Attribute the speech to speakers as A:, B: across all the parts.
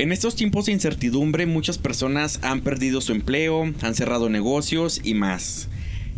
A: En estos tiempos de incertidumbre muchas personas han perdido su empleo, han cerrado negocios y más.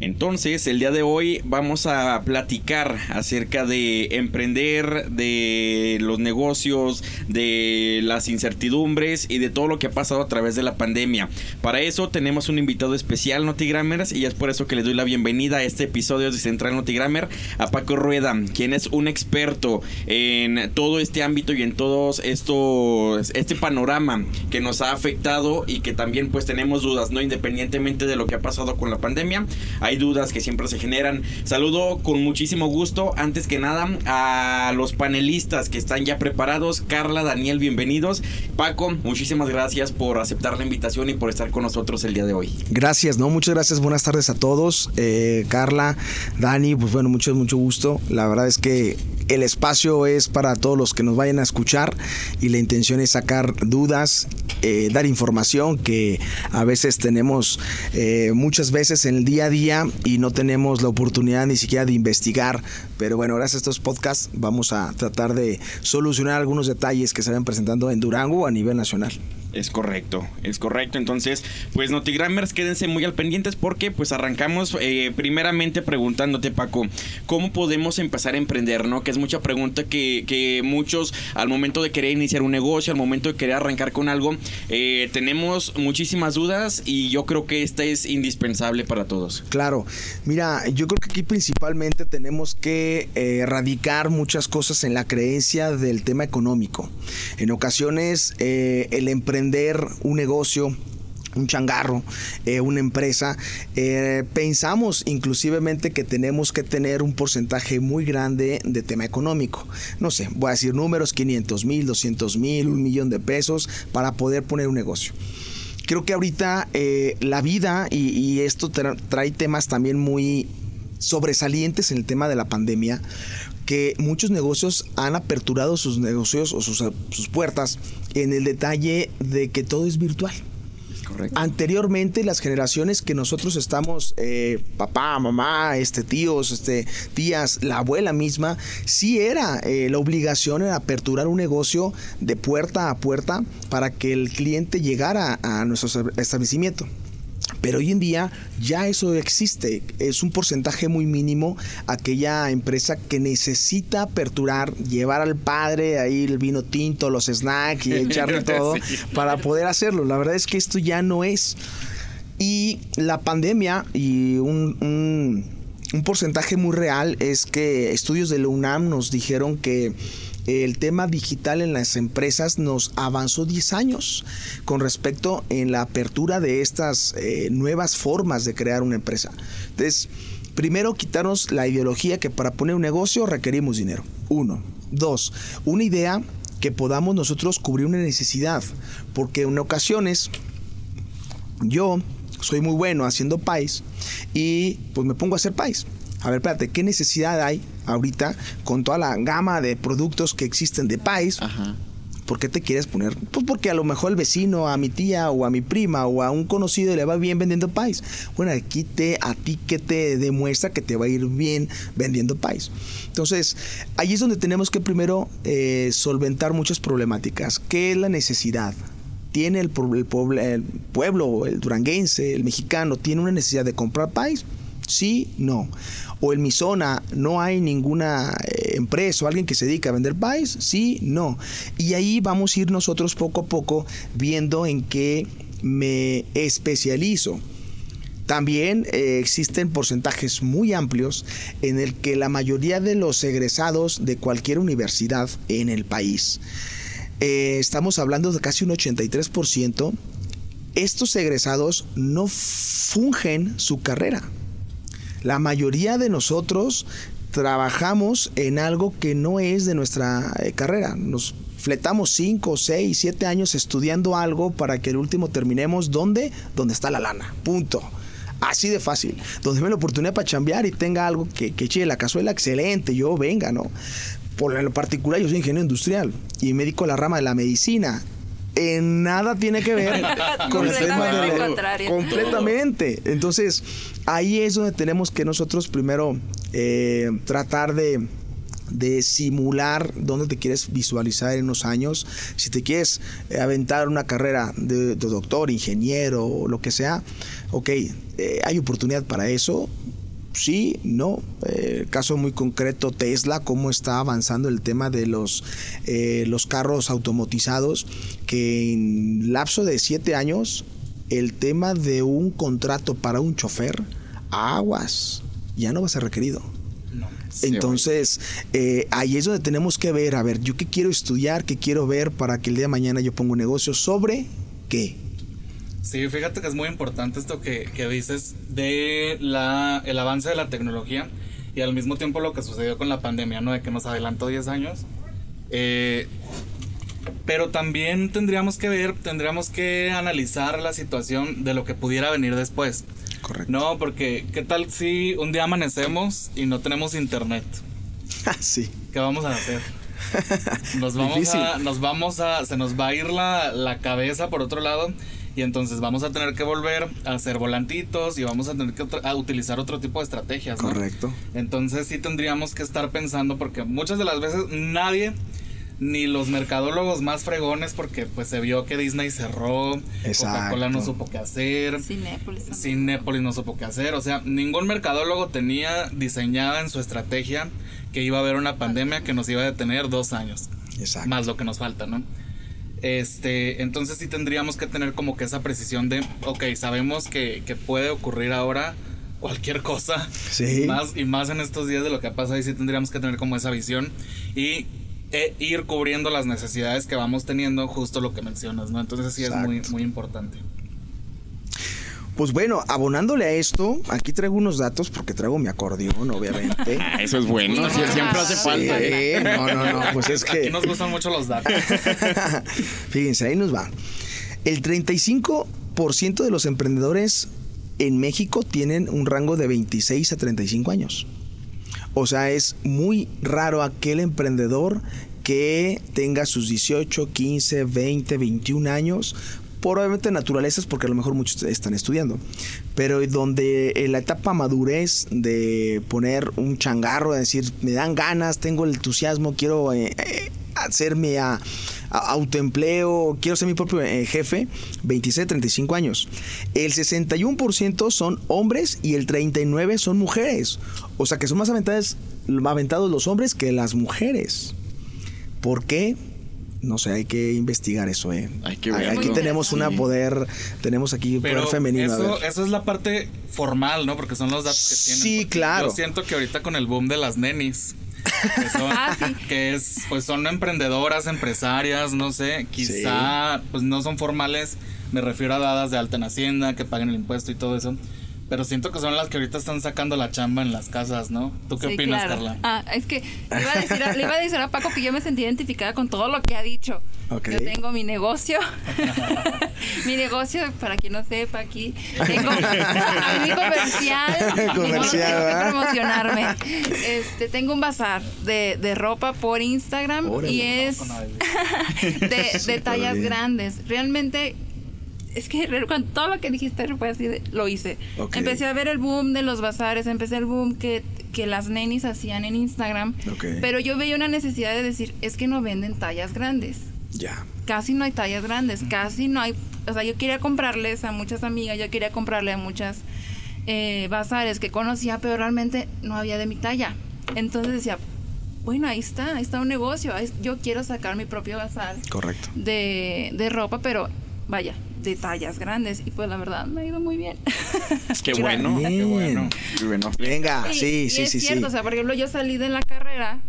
A: Entonces, el día de hoy vamos a platicar acerca de emprender, de los negocios, de las incertidumbres y de todo lo que ha pasado a través de la pandemia. Para eso tenemos un invitado especial, Notigramers, y es por eso que le doy la bienvenida a este episodio de Central Notigrammer a Paco Rueda, quien es un experto en todo este ámbito y en todos estos, este panorama que nos ha afectado y que también pues tenemos dudas, ¿no? Independientemente de lo que ha pasado con la pandemia, dudas que siempre se generan. Saludo con muchísimo gusto, antes que nada, a los panelistas que están ya preparados. Carla, Daniel, bienvenidos. Paco, muchísimas gracias por aceptar la invitación y por estar con nosotros el día de hoy.
B: Gracias, ¿no? Muchas gracias, buenas tardes a todos. Eh, Carla, Dani, pues bueno, mucho, mucho gusto. La verdad es que el espacio es para todos los que nos vayan a escuchar y la intención es sacar dudas, eh, dar información que a veces tenemos eh, muchas veces en el día a día y no tenemos la oportunidad ni siquiera de investigar. Pero bueno, gracias a estos podcasts vamos a tratar de solucionar algunos detalles que se van presentando en Durango a nivel nacional.
A: Es correcto, es correcto. Entonces, pues Notigrammers, quédense muy al pendientes porque pues arrancamos eh, primeramente preguntándote, Paco, ¿cómo podemos empezar a emprender? ¿No? Que es mucha pregunta que, que muchos al momento de querer iniciar un negocio, al momento de querer arrancar con algo, eh, tenemos muchísimas dudas y yo creo que esta es indispensable para todos.
B: Claro, mira, yo creo que aquí principalmente tenemos que eh, erradicar muchas cosas en la creencia del tema económico. En ocasiones el un negocio, un changarro, eh, una empresa, eh, pensamos inclusivemente que tenemos que tener un porcentaje muy grande de tema económico. No sé, voy a decir números, 500 mil, 200 mil, un millón de pesos para poder poner un negocio. Creo que ahorita eh, la vida y esto trae temas también muy sobresalientes en el tema de la pandemia, que muchos negocios han aperturado sus negocios o sus, sus puertas en el detalle de que todo es virtual. Anteriormente, las generaciones que nosotros estamos, eh, papá, mamá, este, tíos, este, tías, la abuela misma, sí era eh, la obligación de aperturar un negocio de puerta a puerta para que el cliente llegara a nuestro establecimiento. Pero hoy en día ya eso existe. Es un porcentaje muy mínimo aquella empresa que necesita aperturar, llevar al padre ahí el vino tinto, los snacks y echarle todo para poder hacerlo. La verdad es que esto ya no es. Y la pandemia y un, un, un porcentaje muy real es que estudios de la UNAM nos dijeron que el tema digital en las empresas nos avanzó 10 años con respecto en la apertura de estas eh, nuevas formas de crear una empresa. Entonces, primero quitarnos la ideología que para poner un negocio requerimos dinero. Uno. Dos, una idea que podamos nosotros cubrir una necesidad. Porque en ocasiones yo soy muy bueno haciendo país y pues me pongo a hacer país a ver, espérate, ¿qué necesidad hay ahorita con toda la gama de productos que existen de país? Ajá. ¿Por qué te quieres poner? Pues porque a lo mejor el vecino, a mi tía o a mi prima o a un conocido le va bien vendiendo país. Bueno, aquí te, a ti que te demuestra que te va a ir bien vendiendo país. Entonces, ahí es donde tenemos que primero eh, solventar muchas problemáticas. ¿Qué es la necesidad? ¿Tiene el, el, el pueblo, el duranguense, el mexicano, tiene una necesidad de comprar país? Sí, no o en mi zona no hay ninguna eh, empresa o alguien que se dedique a vender país? Sí, no. Y ahí vamos a ir nosotros poco a poco viendo en qué me especializo. También eh, existen porcentajes muy amplios en el que la mayoría de los egresados de cualquier universidad en el país, eh, estamos hablando de casi un 83%, estos egresados no fungen su carrera. La mayoría de nosotros trabajamos en algo que no es de nuestra eh, carrera. Nos fletamos 5, 6, 7 años estudiando algo para que el último terminemos donde, está la lana. Punto. Así de fácil. Donde me la oportunidad para chambear y tenga algo que, que eche la cazuela, excelente, yo venga, ¿no? Por lo particular, yo soy ingeniero industrial y me dedico a la rama de la medicina en nada tiene que ver con el tema de completamente. Entonces, ahí es donde tenemos que nosotros primero eh, tratar de, de simular dónde te quieres visualizar en unos años. Si te quieres eh, aventar una carrera de, doctor, ingeniero lo que sea, ok, eh, hay oportunidad para eso. Sí, no. Eh, caso muy concreto, Tesla, cómo está avanzando el tema de los, los carros automatizados, que en lapso de siete años, el tema de un contrato para un chofer, aguas, ya no va a ser requerido. Entonces, eh, ahí es donde tenemos que ver, a ver, yo qué quiero estudiar, qué quiero ver para que el día de mañana yo ponga un negocio sobre qué.
C: Sí, fíjate que es muy importante esto que, dices de la, el avance de la tecnología y al mismo tiempo lo que sucedió con la pandemia, ¿no? De que nos adelantó 10 años. Eh, pero también tendríamos que ver, tendríamos que analizar la situación de lo que pudiera venir después.
B: Correcto.
C: No, porque ¿qué tal si un día amanecemos y no tenemos internet?
B: Ah, sí.
C: ¿Qué vamos a hacer? Nos vamos a, nos vamos a, se nos va a ir la, la cabeza por otro lado y entonces vamos a tener que volver a hacer volantitos y vamos a tener que a utilizar otro tipo de estrategias.
B: Correcto.
C: Entonces sí tendríamos que estar pensando porque muchas de las veces nadie ni los mercadólogos más fregones porque pues se vio que Disney cerró, Coca-Cola no supo qué hacer,
D: Cinépolis,
C: Cinépolis no supo qué hacer, o sea, ningún mercadólogo tenía diseñada en su estrategia que iba a haber una pandemia que nos iba a detener dos años,
B: Exacto.
C: más lo que nos falta, ¿no? Este, entonces sí tendríamos que tener como que esa precisión de, ok, sabemos que, que puede ocurrir ahora cualquier cosa,
B: sí.
C: más y más en estos días de lo que ha pasado y sí tendríamos que tener como esa visión y e ir cubriendo las necesidades que vamos teniendo, justo lo que mencionas, ¿no? Entonces sí es muy, muy importante.
B: Pues bueno, abonándole a esto, aquí traigo unos datos porque traigo mi acordeón, obviamente.
A: Ah, eso es bueno, siempre hace falta. ¿eh?
B: No, no, no, pues es que...
C: Aquí nos gustan mucho los datos.
B: Fíjense, ahí nos va. El 35% de los emprendedores en México tienen un rango de 26 a 35 años. O sea, es muy raro aquel emprendedor que tenga sus 18, 15, 20, 21 años, probablemente naturalezas porque a lo mejor muchos están estudiando, pero donde en la etapa madurez de poner un changarro, de decir, me dan ganas, tengo el entusiasmo, quiero eh, eh, hacerme a, autoempleo, quiero ser mi propio eh, jefe, 26, 35 años. El 61% son hombres y el 39% son mujeres. O sea que son más aventados, aventados los hombres que las mujeres. ¿Por qué? No sé, hay que investigar eso, ¿eh?
A: Hay que ver.
B: Aquí tenemos una poder, tenemos aquí un poder femenino.
C: Eso, eso es la parte formal, ¿no? Porque son los datos que tienen.
B: Sí, claro.
C: Yo siento que ahorita con el boom de las nenis, Ah, que, es, pues son emprendedoras, empresarias, no sé, quizá pues no son formales, me refiero a dadas de alta en Hacienda, que paguen el impuesto y todo eso. Pero siento que son las que ahorita están sacando la chamba en las casas, ¿no? ¿Tú qué opinas, Carla?
D: Ah, es que le iba, a decir a, le iba a decir a Paco que yo me sentí identificada con todo lo que ha dicho. Yo tengo mi negocio. mi negocio, para quien no sepa aquí, tengo mi comercial.
B: comercial,
D: no promocionarme. Este, tengo un bazar de, de ropa por Instagram y es de, de tallas grandes. Realmente es que con todo lo que dijiste fue así, lo hice. Empecé a ver el boom de los bazares, empecé el boom que, que las nenis hacían en Instagram. Pero yo veía una necesidad de decir, es que no venden tallas grandes.
B: Ya.
D: Casi no hay tallas grandes, casi no hay... O sea, yo quería comprarles a muchas amigas, yo quería comprarle a muchas eh, bazares que conocía, pero realmente no había de mi talla. Entonces decía, bueno, ahí está, ahí está un negocio. Yo quiero sacar mi propio bazar.
B: Correcto.
D: De, de ropa, pero vaya, de tallas grandes y pues la verdad me ha ido muy bien.
A: Qué bueno, qué bueno.
B: Venga, sí, sí, sí,
D: es cierto, o sea, por ejemplo, yo salí de la carrera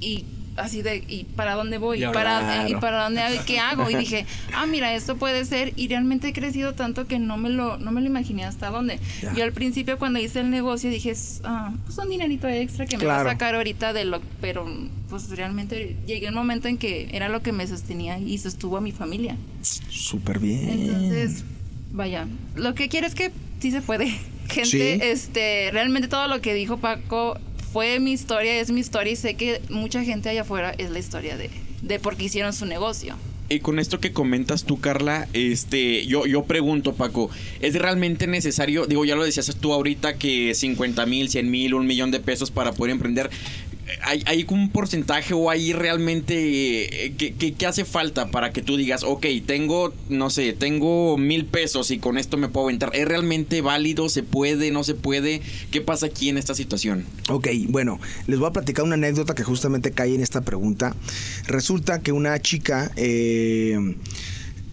D: y así de y para dónde voy y, para y para dónde qué hago y dije ah mira esto puede ser y realmente he crecido tanto que no me lo no me lo imaginé hasta dónde. Yo al principio cuando hice el negocio dije ah pues un dinerito extra que me va a sacar ahorita de lo pero pues realmente llegué un momento en que era lo que me sostenía y sostuvo a mi familia.
B: Súper bien.
D: Entonces vaya lo que quiero es que sí se puede gente. Este realmente todo lo que dijo Paco fue mi historia, es mi historia y sé que mucha gente allá afuera es la historia de, de por qué hicieron su negocio.
A: Y con esto que comentas tú, Carla, este, yo, yo pregunto, Paco, ¿es realmente necesario, digo, ya lo decías tú ahorita, que 50 mil, 100 mil, un millón de pesos para poder emprender? Hay, hay un porcentaje o hay realmente eh, ¿qué, hace falta para que tú digas, ok, tengo, no sé, tengo mil pesos y con esto me puedo aventar? ¿Es realmente válido? ¿Se puede? ¿No se puede? ¿Qué pasa aquí en esta situación?
B: Ok, bueno, les voy a platicar una anécdota que justamente cae en esta pregunta. Resulta que una chica... Eh,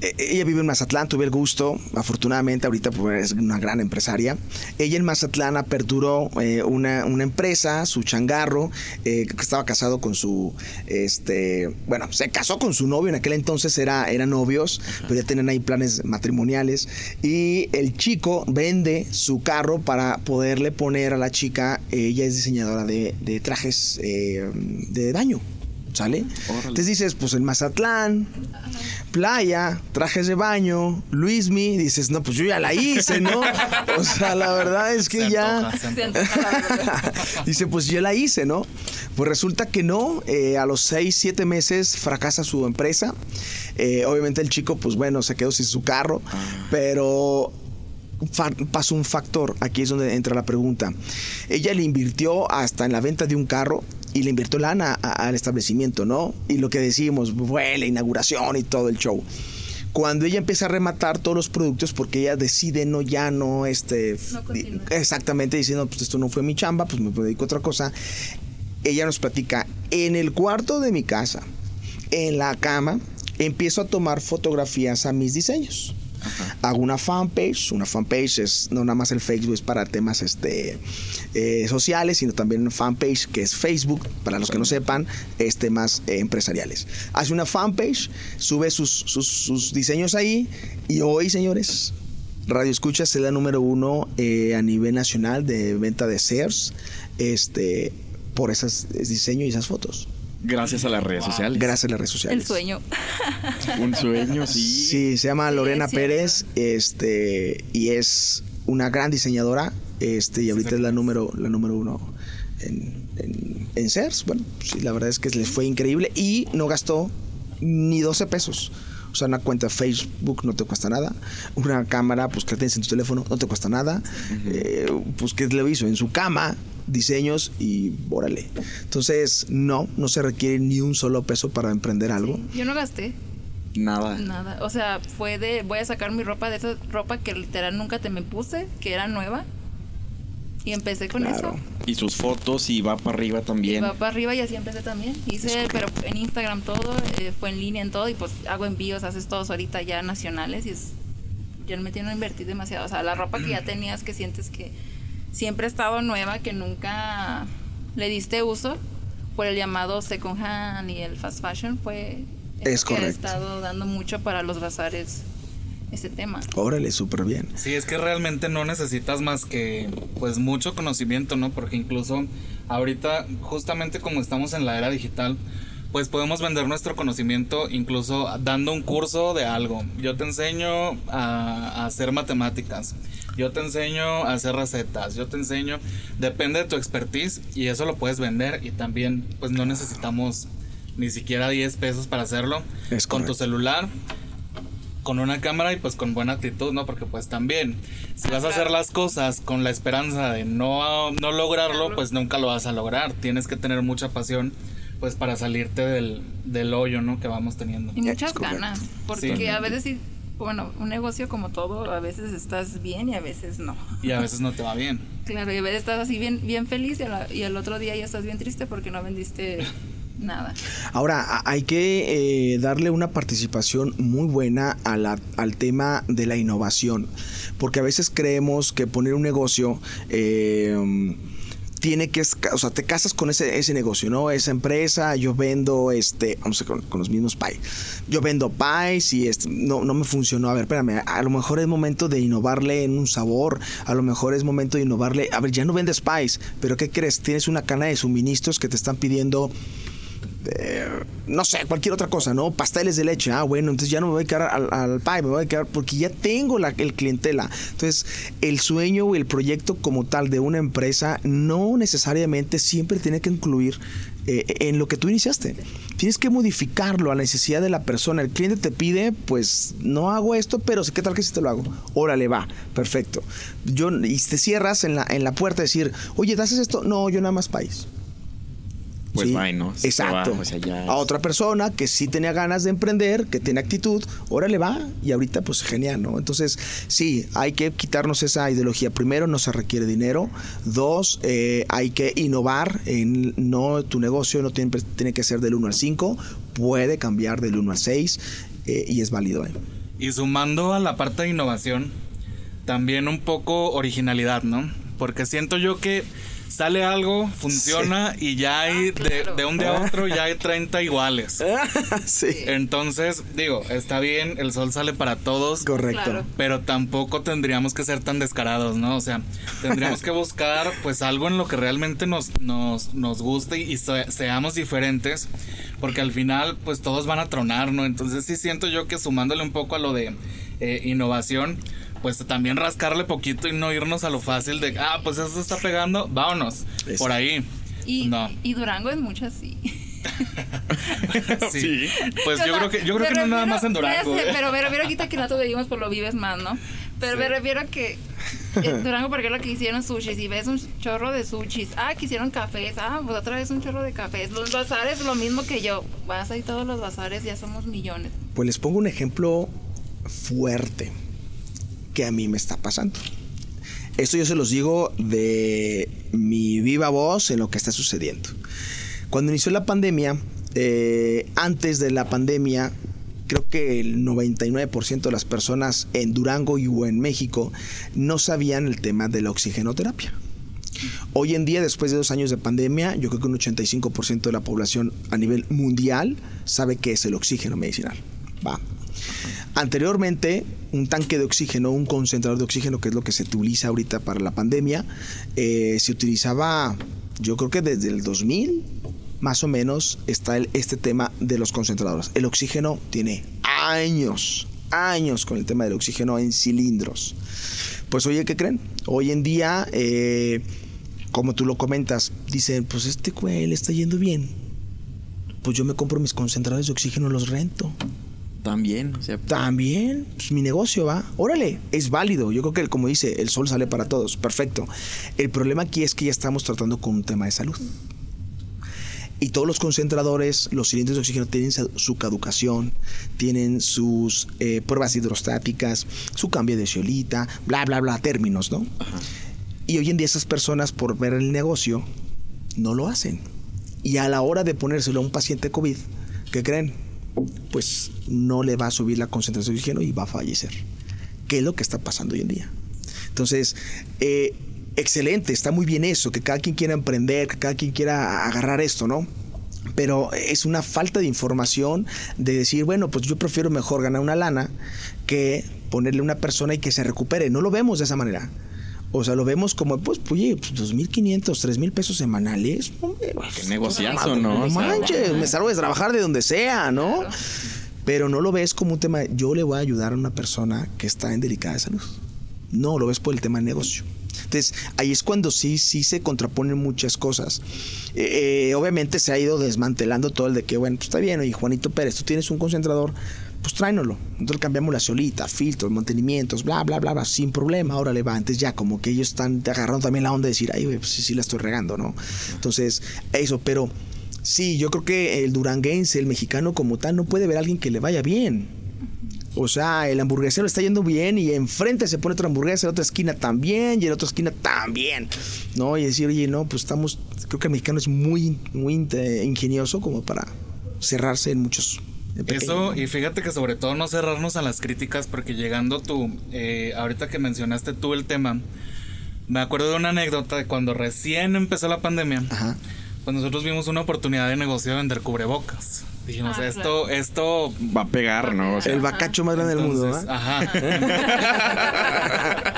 B: ella vive en Mazatlán, tuve el gusto, afortunadamente ahorita pues, es una gran empresaria. Ella en Mazatlán aperturó eh, una, empresa, su changarro, eh, que estaba casado con su, este, bueno, se casó con su novio, en aquel entonces era, eran novios, pero ya tenían ahí planes matrimoniales. Y el chico vende su carro para poderle poner a la chica, ella es diseñadora de, de trajes de baño. ¿Sale? Entonces dices, pues en Mazatlán, playa, trajes de baño, Luismi, dices, no, pues yo ya la hice, ¿no? O sea, la verdad es que ya... Dice, pues yo la hice, ¿no? Pues resulta que no, eh, a los seis, siete meses fracasa su empresa. Eh, obviamente el chico, pues bueno, se quedó sin su carro, ah. pero pasó un factor, aquí es donde entra la pregunta. Ella le invirtió hasta en la venta de un carro y le invirtió lana al establecimiento, ¿no? Y lo que decimos, fue la inauguración y todo el show. Cuando ella empieza a rematar todos los productos, porque ella decide no ya no, este, exactamente diciendo, pues esto no fue mi chamba, pues me dedico a otra cosa. Ella nos platica, en el cuarto de mi casa, en la cama, empiezo a tomar fotografías a mis diseños hago una fanpage, una fanpage es no nada más el Facebook es para temas este eh, sociales, sino también una fanpage que es Facebook, para los que no sepan, es temas eh, empresariales. Hace una fanpage, sube sus, sus, diseños ahí y hoy, señores, Radio Escucha es la número uno eh, a nivel nacional de venta de shares este, por ese diseño y esas fotos.
A: Gracias a las redes sociales.
B: Gracias a las redes sociales.
D: El sueño.
A: Un sueño, sí.
B: Sí, se llama Lorena Pérez, este, y es una gran diseñadora, este, y ahorita es la número, la número uno en, en, en CERS. Bueno, sí, la verdad es que les fue increíble y no gastó ni 12 pesos. O sea, una cuenta Facebook no te cuesta nada. Una cámara, pues que tienes en tu teléfono, no te cuesta nada. Eh, pues que lo hizo en su cama, diseños y órale. Entonces, no, no se requiere ni un solo peso para emprender algo.
D: yo no gasté.
A: Nada.
D: Nada. O sea, fue de voy a sacar mi ropa de esa ropa que literal nunca te me puse, que era nueva. Y empecé con eso.
A: Y sus fotos y va para arriba también.
D: va para arriba y así empecé también. Hice, pero en Instagram todo, eh, fue en línea en todo y pues hago envíos, haces todos ahorita ya nacionales y es, ya me tiene invertir demasiado. O sea, la ropa que ya tenías que sientes que siempre ha estado nueva, que nunca le diste uso por el llamado second hand y el fast fashion, fue
B: es que ha
D: estado dando mucho para los bazares ese tema.
B: Órale, súper bien.
C: Sí, es que realmente no necesitas más que pues mucho conocimiento, ¿no? Porque incluso ahorita, justamente como estamos en la era digital, pues podemos vender nuestro conocimiento incluso dando un curso de algo. Yo te enseño a hacer matemáticas yo te enseño a hacer recetas, yo te enseño, depende de tu expertise y eso lo puedes vender y también pues no necesitamos ni siquiera 10 pesos para hacerlo. Es con tu celular, con una cámara y pues con buena actitud, ¿no? Porque pues también, si vas a hacer las cosas con la esperanza de no, no lograrlo, pues nunca lo vas a lograr. Tienes que tener mucha pasión pues para salirte del, del hoyo, ¿no? Que vamos teniendo.
D: Y muchas ganas, porque a veces sí bueno, un negocio como todo, a veces estás bien y a veces no.
C: Y a veces no te va bien.
D: claro, y a veces estás así bien, bien feliz y, el otro día ya estás bien triste porque no vendiste nada.
B: Ahora, hay que eh, darle una participación muy buena a la, al tema de la innovación, porque a veces creemos que poner un negocio... Eh, tiene que, o sea, te casas con ese, ese negocio, ¿no? Esa empresa, yo vendo, este, vamos a con, con los mismos pies. Yo vendo pies y este, no, no me funcionó. A ver, espérame, a lo mejor es momento de innovarle en un sabor, a lo mejor es momento de innovarle, a ver, ya no vendes pies, pero ¿qué crees? Tienes una cana de suministros que te están pidiendo no sé, cualquier otra cosa, ¿no? Pasteles de leche, ah, bueno, entonces ya no me voy a quedar al, al pie, me voy a quedar porque ya tengo la, el clientela. Entonces, el sueño o el proyecto como tal de una empresa no necesariamente siempre tiene que incluir eh, en lo que tú iniciaste. Tienes que modificarlo a la necesidad de la persona. El cliente te pide, pues no hago esto, pero ¿qué tal que si te lo hago? Órale, va, perfecto. Yo, y te cierras en la, en la puerta a decir, oye, ¿haces esto? No, yo nada más país
A: pues va, ¿no?
B: Exacto. A otra persona que sí tenía ganas de emprender, que tiene actitud, órale va y ahorita pues genial, ¿no? Entonces, sí, hay que quitarnos esa ideología. Primero, no se requiere dinero. Dos, eh, hay que innovar. En, no, tu negocio no tiene, tiene que ser del 1 al 5, puede cambiar del 1 al 6 eh, y es válido. ¿eh?
C: Y sumando a la parte de innovación, también un poco originalidad, ¿no? Porque siento yo que sale algo, funciona y ya hay, de, un día a otro, ya hay 30 iguales. sí. Entonces, digo, está bien, el sol sale para todos.
B: Correcto.
C: Pero tampoco tendríamos que ser tan descarados, ¿no? O sea, tendríamos que buscar, pues, algo en lo que realmente nos, nos, nos guste y seamos diferentes. Porque al final, pues, todos van a tronar, ¿no? Entonces, sí siento yo que sumándole un poco a lo de eh, innovación pues también rascarle poquito y no irnos a lo fácil de, ah, pues eso está pegando, vámonos, por ahí.
D: Y, y Durango es mucho así.
C: sí. Pues yo creo que, yo creo que no nada más en Durango.
D: ¿eh? Pero me refiero quita que no te vivimos por lo vives más, ¿no? Pero me refiero a que en Durango, por ejemplo, que hicieron sushis y ves un chorro de sushis. Ah, que hicieron cafés. Ah, pues otra vez un chorro de cafés. Los bazares, lo mismo que yo. Vas ahí todos los bazares, ya somos millones.
B: Pues les pongo un ejemplo fuerte que a mí me está pasando. Esto yo se los digo de mi viva voz en lo que está sucediendo. Cuando inició la pandemia, eh, antes de la pandemia, creo que el 99% de las personas en Durango y en México no sabían el tema de la oxigenoterapia. Hoy en día, después de dos años de pandemia, yo creo que un 85% de la población a nivel mundial sabe qué es el oxígeno medicinal. Va. Anteriormente, un tanque de oxígeno, un concentrador de oxígeno, que es lo que se utiliza ahorita para la pandemia, eh, se utilizaba, yo creo que desde el 2000, más o menos, está este tema de los concentradores. El oxígeno tiene años, años con el tema del oxígeno en cilindros. Pues oye, ¿qué creen? Hoy en día, eh, como tú lo comentas, dicen, pues este güey está yendo bien. Pues yo me compro mis concentradores de oxígeno, los rento.
A: También, o sea,
B: también, pues mi negocio va. Órale, es válido. Yo creo que, como dice, el sol sale para todos. Perfecto. El problema aquí es que ya estamos tratando con un tema de salud. Y todos los concentradores, los cilindros de oxígeno tienen su caducación, tienen sus eh, pruebas hidrostáticas, su cambio de ciolita, bla, bla, bla, términos, ¿no? Y hoy en día esas personas, por ver el negocio, no lo hacen. Y a la hora de ponérselo a un paciente COVID, ¿qué creen? Pues no le va a subir la concentración de oxígeno y va a fallecer. ¿Qué es lo que está pasando hoy en día? Entonces, eh, excelente, está muy bien eso, que cada quien quiera emprender, que cada quien quiera agarrar esto, ¿no? Pero es una falta de información de decir, bueno, pues yo prefiero mejor ganar una lana que ponerle a una persona y que se recupere. No lo vemos de esa manera. O sea, lo vemos como, pues, oye, pues, 2.500, 3.000 pesos semanales.
A: Qué negociazo, ¿no?
B: No manches, me salgo de trabajar de donde sea, ¿no? Pero no lo ves como un tema, yo le voy a ayudar a una persona que está en delicada salud. No, lo ves por el tema de negocio. Entonces, ahí es cuando sí, sí se contraponen muchas cosas. Eh, eh, obviamente se ha ido desmantelando todo el de que, bueno, pues está bien, oye, Juanito Pérez, tú tienes un concentrador, pues tráenoslo. Nosotros cambiamos la solita, filtros, mantenimientos, bla, bla, bla, bla, sin problema. Ahora le va. Antes ya como que ellos están agarrando también la onda de decir, ay, pues sí, sí la estoy regando, ¿no? Entonces, eso, pero sí, yo creo que el duranguense, el mexicano como tal, no puede ver a alguien que le vaya bien. O sea, el hamburguesero está yendo bien y enfrente se pone otra hamburguesa, en otra esquina también y en otra esquina también. ¿No? Y decir, oye, no, pues estamos, creo que el mexicano es muy, muy ingenioso como para cerrarse en muchos
C: eso, y fíjate que sobre todo no cerrarnos a las críticas, porque llegando tú, eh, ahorita que mencionaste tú el tema, me acuerdo de una anécdota de cuando recién empezó la pandemia, Ajá. pues nosotros vimos una oportunidad de negocio de vender cubrebocas. Dijimos, ah, esto, esto
A: va a pegar, ¿no?
B: el bacacho más grande del mundo, ¿eh?
C: Ajá.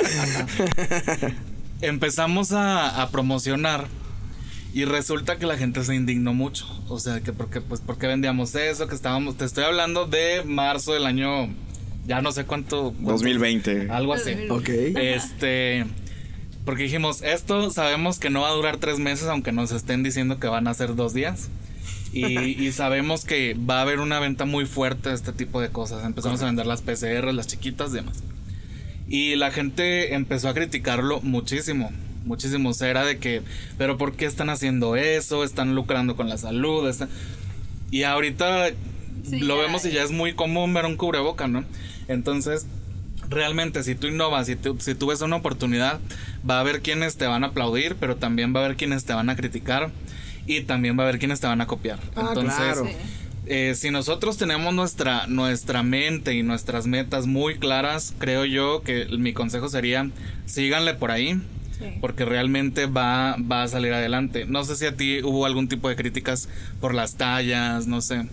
C: Empezamos a, a promocionar y resulta que la gente se indignó mucho. O sea, que porque, pues, ¿por qué vendíamos eso? Que estábamos, te estoy hablando de marzo del año, ya no sé cuánto.
A: 2020.
C: Algo así.
B: Ok.
C: Este, porque dijimos, esto sabemos que no va a durar tres meses, aunque nos estén diciendo que van a ser dos días. Y, sabemos que va a haber una venta muy fuerte de este tipo de cosas. Empezamos a vender las PCR, las chiquitas y demás. Y la gente empezó a criticarlo muchísimo muchísimos. Era de que, pero ¿por qué están haciendo eso? Están lucrando con la salud. Y ahorita lo vemos y ya es muy común ver un cubreboca, ¿no? Entonces, realmente si tú innovas, si tú, si tú ves una oportunidad, va a haber quienes te van a aplaudir, pero también va a haber quienes te van a criticar y también va a haber quienes te van a copiar. Ah, Entonces, eh, si nosotros tenemos nuestra, nuestra mente y nuestras metas muy claras, creo yo que mi consejo sería síganle por ahí. Porque realmente va, va a salir adelante. No sé si a ti hubo algún tipo de críticas por las tallas, no sé.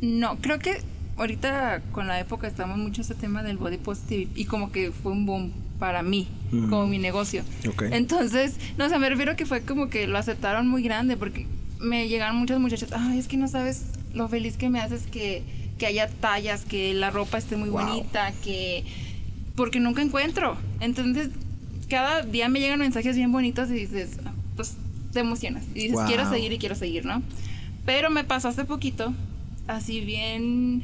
D: No, creo que ahorita con la época estamos mucho ese tema del body positive y como que fue un boom para mí, como mi negocio. Entonces, no sé, me refiero que fue como que lo aceptaron muy grande porque me llegaron muchas muchachas, ay, es que no sabes lo feliz que me haces que, que haya tallas, que la ropa esté muy bonita, que... porque nunca encuentro. Entonces, cada día me llegan mensajes bien bonitos y dices, pues te emocionas. Y dices, quiero seguir y quiero seguir, ¿no? Pero me pasó hace poquito, así bien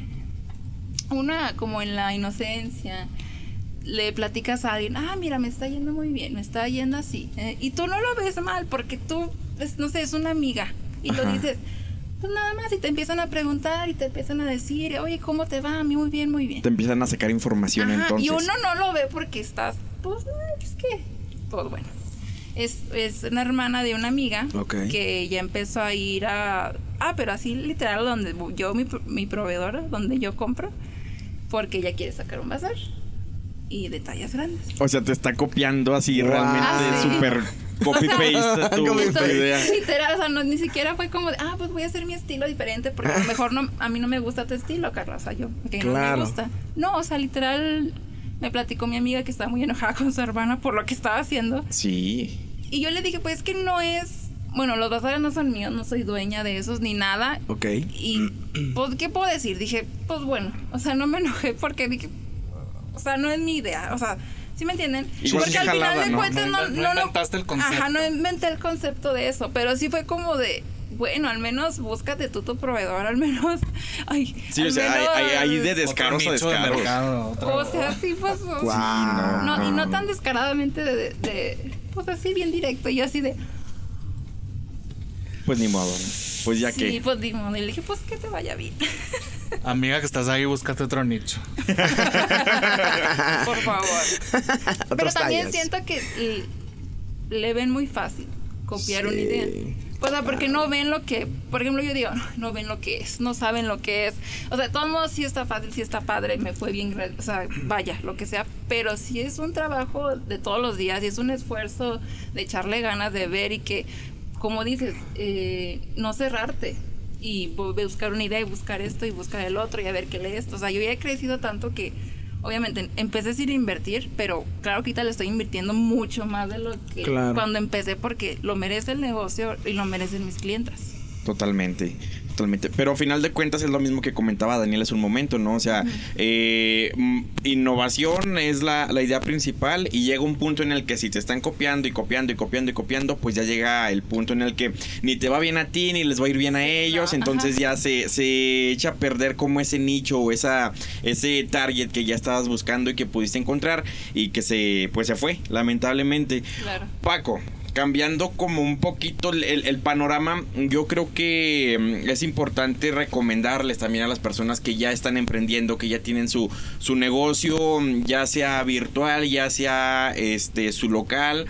D: una como en la inocencia, le platicas a alguien, ah, mira, me está yendo muy bien, me está yendo así. Eh, y tú no lo ves mal porque tú, no sé, es una amiga. Y lo dices, pues nada más, y te empiezan a preguntar y te empiezan a decir, oye, ¿cómo te va? A mí muy bien, muy bien.
A: Te empiezan a sacar información entonces.
D: Y uno no lo ve porque estás, pues, es que, todo bueno. Es, es una hermana de una amiga que ya empezó a ir a... Ah, pero así literal, donde yo, mi, mi proveedora, donde yo compro, porque ella quiere sacar un bazar y de tallas grandes.
A: O sea, te está copiando así realmente ah, súper copy paste tu, idea.
D: Literal, o sea, no, ni siquiera fue como de, ah, pues voy a hacer mi estilo diferente porque a lo mejor no, a mí no me gusta tu estilo, Carlos, o sea, yo, que no me gusta. No, o sea, literal, me platicó mi amiga que estaba muy enojada con su hermana por lo que estaba haciendo.
A: Sí.
D: Y yo le dije, pues es que no es bueno, los bazares no son míos, no soy dueña de esos ni nada.
A: Ok.
D: Y, pues, ¿qué puedo decir? Dije, pues bueno, o sea, no me enojé porque dije, o sea, no es mi idea, o sea, ¿sí me entienden? porque al final de cuentas no, no,
C: no, inventaste el concepto.
D: Ajá, no inventé el concepto de eso, pero sí fue como de, bueno, al menos búscate tú tu proveedor, al menos. Ay,
A: sí, o sea, hay, hay, de descaros a descaros.
D: o sea, sí, pues. no. y no tan descaradamente de, de, pues así bien directo y así de.
A: Pues ni modo. Pues ya que.
D: Sí, pues ni modo. Y le dije, pues que te vaya bien.
C: Amiga que estás ahí, búscate otro nicho.
D: Por favor. Pero también siento que le ven muy fácil copiar una idea. O sea, porque no ven lo que, por ejemplo, yo digo, no, ven lo que es, no saben lo que es. O sea, de todos modos sí está fácil, sí está padre, me fue bien, o sea, vaya, lo que sea, pero sí es un trabajo de todos los días y es un esfuerzo de echarle ganas de ver y que como dices, eh, no cerrarte y buscar una idea y buscar esto y buscar el otro y a ver qué lees. O sea, yo ya he crecido tanto que obviamente empecé a ir a invertir, pero claro que ahorita le estoy invirtiendo mucho más de lo que cuando empecé porque lo merece el negocio y lo merecen mis clientes.
A: Totalmente. Totalmente. Pero a final de cuentas es lo mismo que comentaba Daniel hace un momento, ¿no? O sea, eh, mm, innovación es la, idea principal y llega un punto en el que si te están copiando y copiando y copiando y copiando, pues ya llega el punto en el que ni te va bien a ti ni les va a ir bien a ellos, entonces ya se, se echa a perder como ese nicho o esa, ese target que ya estabas buscando y que pudiste encontrar y que se, pues se fue, lamentablemente. Claro. Paco, cambiando como un poquito el, panorama, yo creo que mm, es importante recomendarles también a las personas que ya están emprendiendo, que ya tienen su, su negocio, mm, ya sea virtual, ya sea este su local.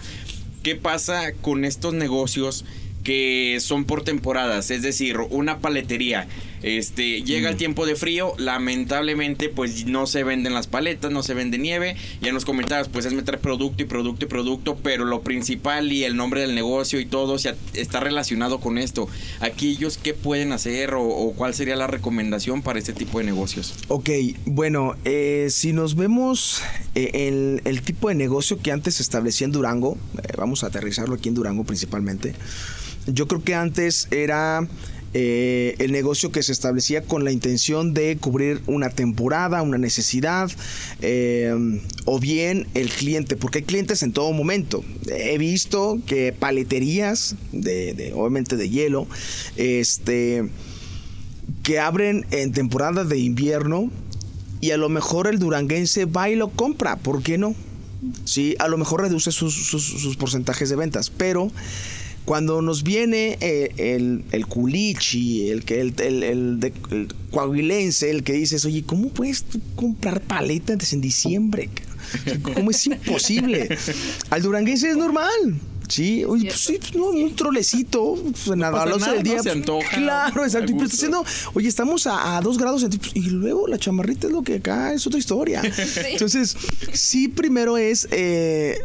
A: ¿Qué pasa con estos negocios que son por temporadas? Es decir, una paletería este, llega el tiempo de frío, lamentablemente pues no se venden las paletas, no se vende nieve. Ya nos comentabas, pues es meter producto y producto y producto, pero lo principal y el nombre del negocio y todo está relacionado con esto. Aquí ellos qué pueden hacer o, cuál sería la recomendación para este tipo de negocios.
B: Ok, bueno, eh, si nos vemos eh, el, tipo de negocio que antes se establecía en Durango, eh, vamos a aterrizarlo aquí en Durango principalmente. Yo creo que antes era eh, el negocio que se establecía con la intención de cubrir una temporada, una necesidad, eh, o bien el cliente, porque hay clientes en todo momento. He visto que paleterías, de, obviamente de hielo, este, que abren en temporada de invierno y a lo mejor el duranguense va y lo compra, ¿por qué no? Sí, a lo mejor reduce sus porcentajes de ventas, pero cuando nos viene eh, el, el culichi, el, el, el, el, de, el coahuilense, el que dices, oye, ¿cómo puedes comprar paletas en diciembre? ¿Cómo es imposible? Al duranguense es normal. Sí, oye, pues sí, pues, no, un trolecito, pues, nada, a del día.
A: se antoja,
B: claro, exacto. Y está haciendo, oye, estamos a, a dos grados y luego la chamarrita es lo que acá es otra historia. Entonces, sí, primero es, eh,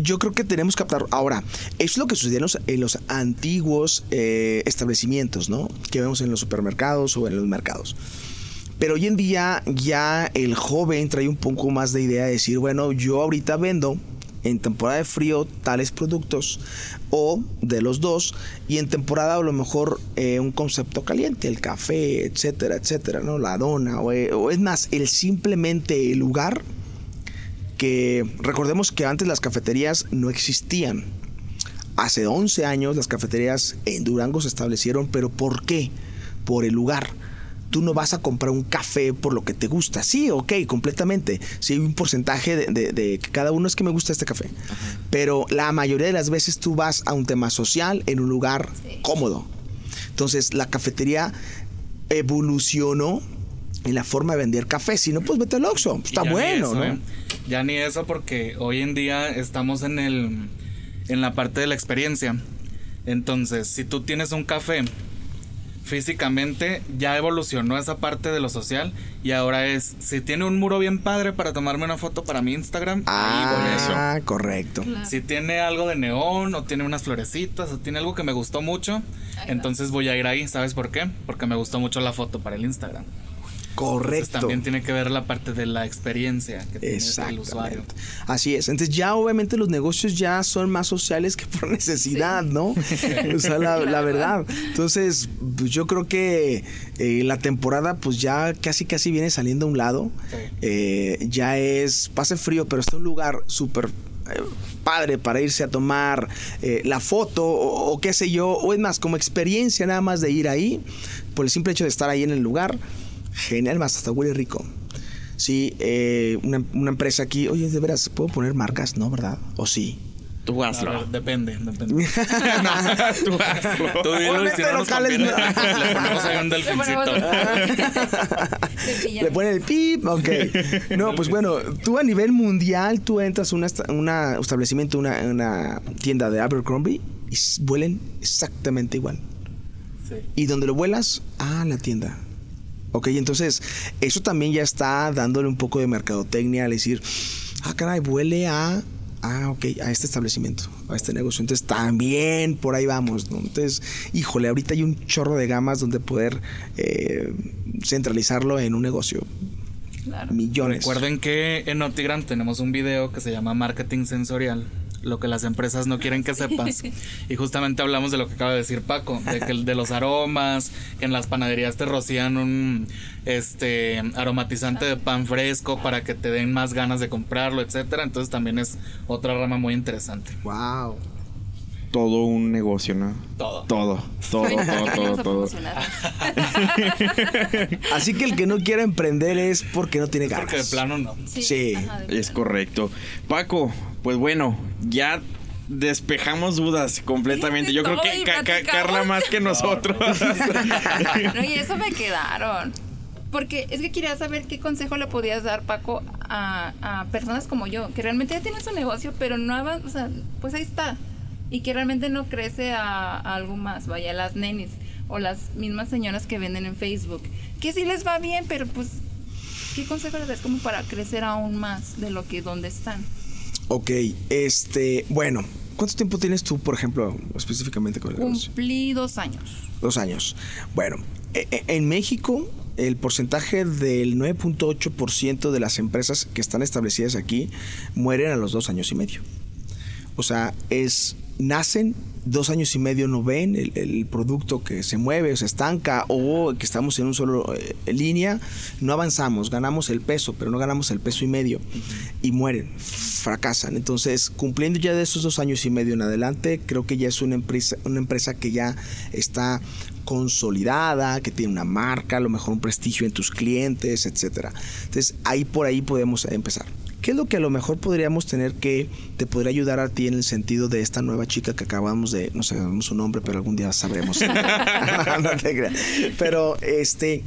B: yo creo que tenemos que captar. Ahora, es lo que sucedía en los, en los antiguos eh, establecimientos, ¿no? Que vemos en los supermercados o en los mercados. Pero hoy en día ya el joven trae un poco más de idea de decir, bueno, yo ahorita vendo en temporada de frío tales productos o de los dos y en temporada a lo mejor eh, un concepto caliente, el café, etcétera, etcétera, ¿no? La dona o, eh, o, es más, el simplemente el lugar que recordemos que antes las cafeterías no existían. Hace 11 años las cafeterías en Durango se establecieron, pero ¿por qué? Por el lugar tú no vas a comprar un café por lo que te gusta. Sí, ok, completamente. Sí, hay un porcentaje de, de, cada uno es que me gusta este café. Pero la mayoría de las veces tú vas a un tema social en un lugar cómodo. Entonces, la cafetería evolucionó en la forma de vender café. Si no, pues vete al Oxxo. Está bueno, ¿no? ¿eh?
C: Ya ni eso porque hoy en día estamos en el en la parte de la experiencia. Entonces, si tú tienes un café físicamente ya evolucionó esa parte de lo social y ahora es si tiene un muro bien padre para tomarme una foto para mi Instagram
B: ah eso. correcto.
C: Si tiene algo de neón o tiene unas florecitas o tiene algo que me gustó mucho entonces voy a ir ahí sabes por qué porque me gustó mucho la foto para el Instagram
B: Correcto.
C: también tiene que ver la parte de la experiencia que tiene el usuario.
B: Así es. Entonces ya obviamente los negocios ya son más sociales que por necesidad, ¿no? o sea, la, verdad. Entonces, pues yo creo que eh, la temporada pues ya casi casi viene saliendo a un lado. Eh, ya es, pase frío, pero está un lugar súper eh, padre para irse a tomar la foto o, o, qué sé yo, o es más, como experiencia nada más de ir ahí, por el simple hecho de estar ahí en el lugar, Genial, más hasta huele rico. Sí, eh, una, una, empresa aquí, oye, de veras, ¿puedo poner marcas? No, ¿verdad? ¿O sí?
C: Tú hazlo. Ver, depende, depende. no, tú hazlo. Tú dilo y si no nos conviene, no. le ponemos ahí un delfincito.
B: le ponen el pip, ok. No, pues bueno, tú a nivel mundial, tú entras a un una establecimiento, una, una tienda de Abercrombie y huelen exactamente igual. Sí. Y donde lo vuelas, ah, la tienda. Ok, entonces eso también ya está dándole un poco de mercadotecnia al decir, ah, caray, huele a, ah, ok, a este establecimiento, a este negocio. Entonces también por ahí vamos, ¿no? Entonces, híjole, ahorita hay un chorro de gamas donde poder eh, centralizarlo en un negocio. Claro. Millones.
C: Recuerden que en Notigram tenemos un video que se llama Marketing Sensorial lo que las empresas no quieren que sepas. Y justamente hablamos de lo que acaba de decir Paco, de que de los aromas, que en las panaderías te rocían un este aromatizante de pan fresco para que te den más ganas de comprarlo, etcétera. Entonces también es otra rama muy interesante.
B: Wow.
A: Todo un negocio, ¿no?
C: Todo.
A: Todo, todo, todo, todo, todo.
B: Así que el que no quiere emprender es porque no tiene ganas.
C: Porque de plano no.
B: Sí, sí.
A: es correcto. Paco, pues bueno, ya despejamos dudas completamente. Yo creo que Carla más que nosotros.
D: no, y eso me quedaron. Porque es que quería saber qué consejo le podías dar, Paco, a, a personas como yo, que realmente ya tienen su negocio, pero no avanzan, o sea, pues ahí está. Y que realmente no crece a, a, algo más, vaya, las nenis o las mismas señoras que venden en Facebook. Que sí les va bien, pero pues, ¿qué consejo les das como para crecer aún más de lo que donde están?
B: Ok, este, bueno, ¿cuánto tiempo tienes tú, por ejemplo, específicamente con el
D: Cumplí dos años.
B: Dos años. Bueno, e, e, en México el porcentaje del 9.8% de las empresas que están establecidas aquí mueren a los dos años y medio. O sea, es nacen dos años y medio no ven el, producto que se mueve o se estanca o que estamos en un solo eh, línea, no avanzamos, ganamos el peso, pero no ganamos el peso y medio y mueren, fracasan. Entonces, cumpliendo ya de esos dos años y medio en adelante, creo que ya es una empresa, una empresa que ya está consolidada, que tiene una marca, a lo mejor un prestigio en tus clientes, etcétera. Entonces, ahí por ahí podemos empezar. ¿Qué es lo que a lo mejor podríamos tener que te podría ayudar a ti en el sentido de esta nueva chica que acabamos de, no sabemos su nombre, pero algún día sabremos? no te creas. Pero este,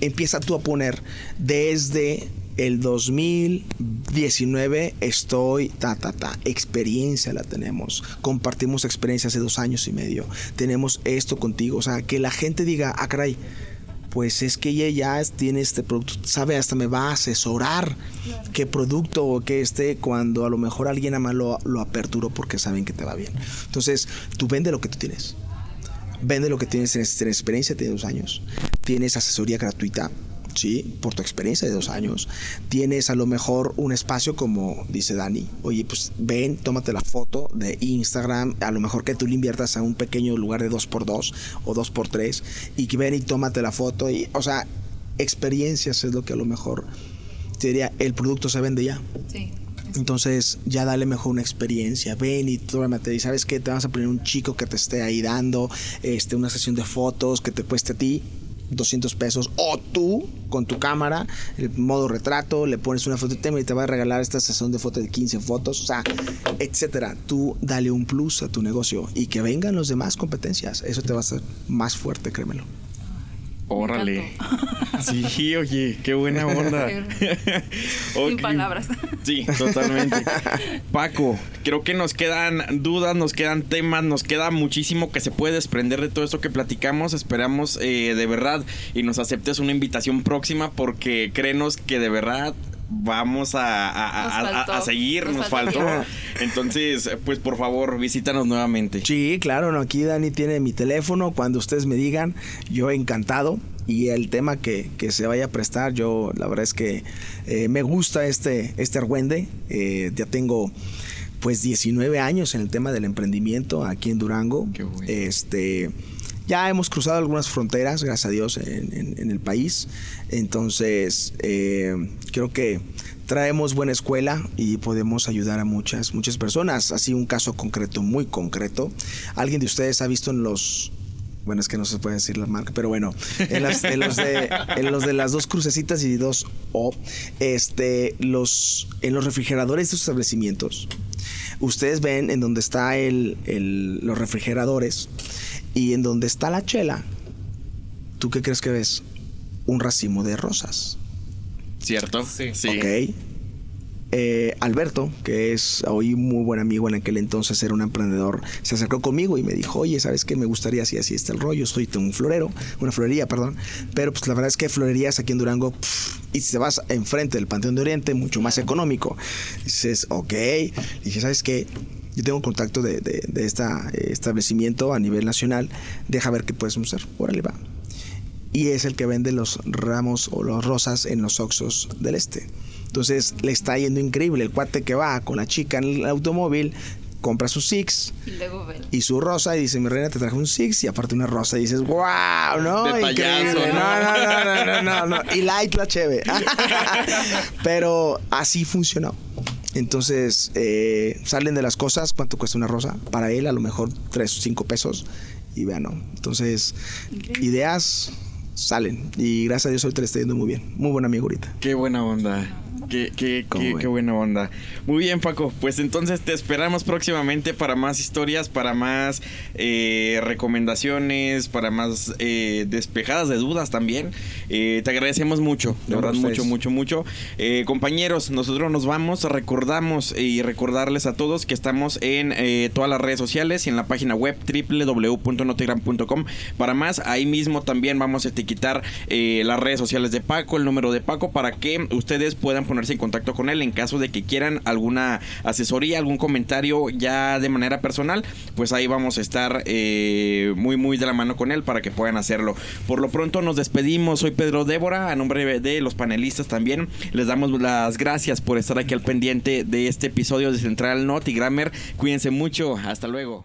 B: empieza tú a poner desde el 2019 estoy, ta, ta, ta, experiencia la tenemos. Compartimos experiencia hace dos años y medio. Tenemos esto contigo. O sea, que la gente diga, ah, caray, pues es que ella ya tiene este producto, sabe, hasta me va a asesorar qué producto o qué esté cuando a lo mejor alguien ama lo, lo aperturó porque saben que te va bien. Entonces, tú vende lo que tú tienes. Vende lo que tienes en, en experiencia, tienes dos años. Tienes asesoría gratuita ¿sí? Por tu experiencia de dos años. Tienes a lo mejor un espacio como dice Dani, oye, pues ven, tómate la foto de Instagram, a lo mejor que tú le inviertas a un pequeño lugar de 2x2 o 2x3 y que ven y tómate la foto y, o sea, experiencias es lo que a lo mejor te diría, el producto se vende ya. Sí. Entonces ya dale mejor una experiencia, ven y tómate y sabes que te vas a poner un chico que te esté ahí dando este, una sesión de fotos que te cueste a ti 200 pesos o tú con tu cámara, el modo retrato, le pones una foto de tema y te va a regalar esta sesión de fotos de 15 fotos, o sea, etcétera. Tú dale un plus a tu negocio y que vengan los demás competencias. Eso te va a hacer más fuerte, créemelo.
A: Órale. Sí, oye, qué buena onda.
D: Sin palabras.
A: Sí, totalmente. Paco, creo que nos quedan dudas, nos quedan temas, nos queda muchísimo que se puede desprender de todo esto que platicamos. Esperamos eh, de verdad y nos aceptes una invitación próxima porque créenos que de verdad vamos a, seguir, nos, faltó. Entonces, pues por favor, visítanos nuevamente.
B: Sí, claro, no, aquí Dani tiene mi teléfono, cuando ustedes me digan, yo encantado. Y el tema que, se vaya a prestar, yo la verdad es que eh, me gusta este, este argüende. Eh, ya tengo pues 19 años en el tema del emprendimiento aquí en Durango. Este ya hemos cruzado algunas fronteras, gracias a Dios, en, el país. Entonces, eh, creo que traemos buena escuela y podemos ayudar a muchas, muchas personas. Así un caso concreto, muy concreto. ¿Alguien de ustedes ha visto en los bueno, es que no se puede decir la marca, pero bueno, en, los, de, en los de las dos crucecitas y dos O, este, los, en los refrigeradores de establecimientos, ustedes ven en donde está el, los refrigeradores, y en donde está la chela, ¿tú qué crees que ves? Un racimo de rosas.
A: ¿Cierto? Sí. sí.
B: Ok. Eh, Alberto, que es hoy muy buen amigo en aquel entonces, era un emprendedor, se acercó conmigo y me dijo, oye, ¿sabes qué? Me gustaría así, así está el rollo, soy un florero, una florería, perdón, pero pues la verdad es que florerías aquí en Durango, y si te vas enfrente del Panteón de Oriente, mucho más económico. dices, ok, y dije, ¿sabes qué? Yo tengo contacto de, de, este establecimiento a nivel nacional, deja ver qué puedes hacer, órale va. Y es el que vende los ramos o los rosas en los Oxos del Este. Entonces le está yendo increíble. El cuate que va con la chica en el automóvil, compra su Six y, su rosa y dice, mi reina te traje un Six y aparte una rosa y dices, wow, ¿no? Increíble. ¿no? No, no, no, no, no, Y light la cheve. Pero así funcionó. Entonces, eh, salen de las cosas, ¿cuánto cuesta una rosa? Para él a lo mejor 3 o 5 pesos. Y vean, ¿no? Entonces, ideas salen. Y gracias a Dios ahorita le está yendo muy bien. Muy buen amigo ahorita.
A: Qué buena onda. Qué, qué, qué, buena onda. Muy bien, Paco. Pues entonces te esperamos próximamente para más historias, para más eh, recomendaciones, para más eh, despejadas de dudas también. Eh, te agradecemos mucho, de verdad, mucho, mucho, mucho. compañeros, nosotros nos vamos, recordamos y recordarles a todos que estamos en todas las redes sociales y en la página web www.notigram.com. Para más, ahí mismo también vamos a etiquetar las redes sociales de Paco, el número de Paco, para que ustedes puedan ponerse en contacto con él en caso de que quieran alguna asesoría, algún comentario ya de manera personal, pues ahí vamos a estar eh, muy muy de la mano con él para que puedan hacerlo. Por lo pronto nos despedimos, soy Pedro Débora, a nombre de los panelistas también, les damos las gracias por estar aquí al pendiente de este episodio de Central Not y Grammer. Cuídense mucho, hasta luego.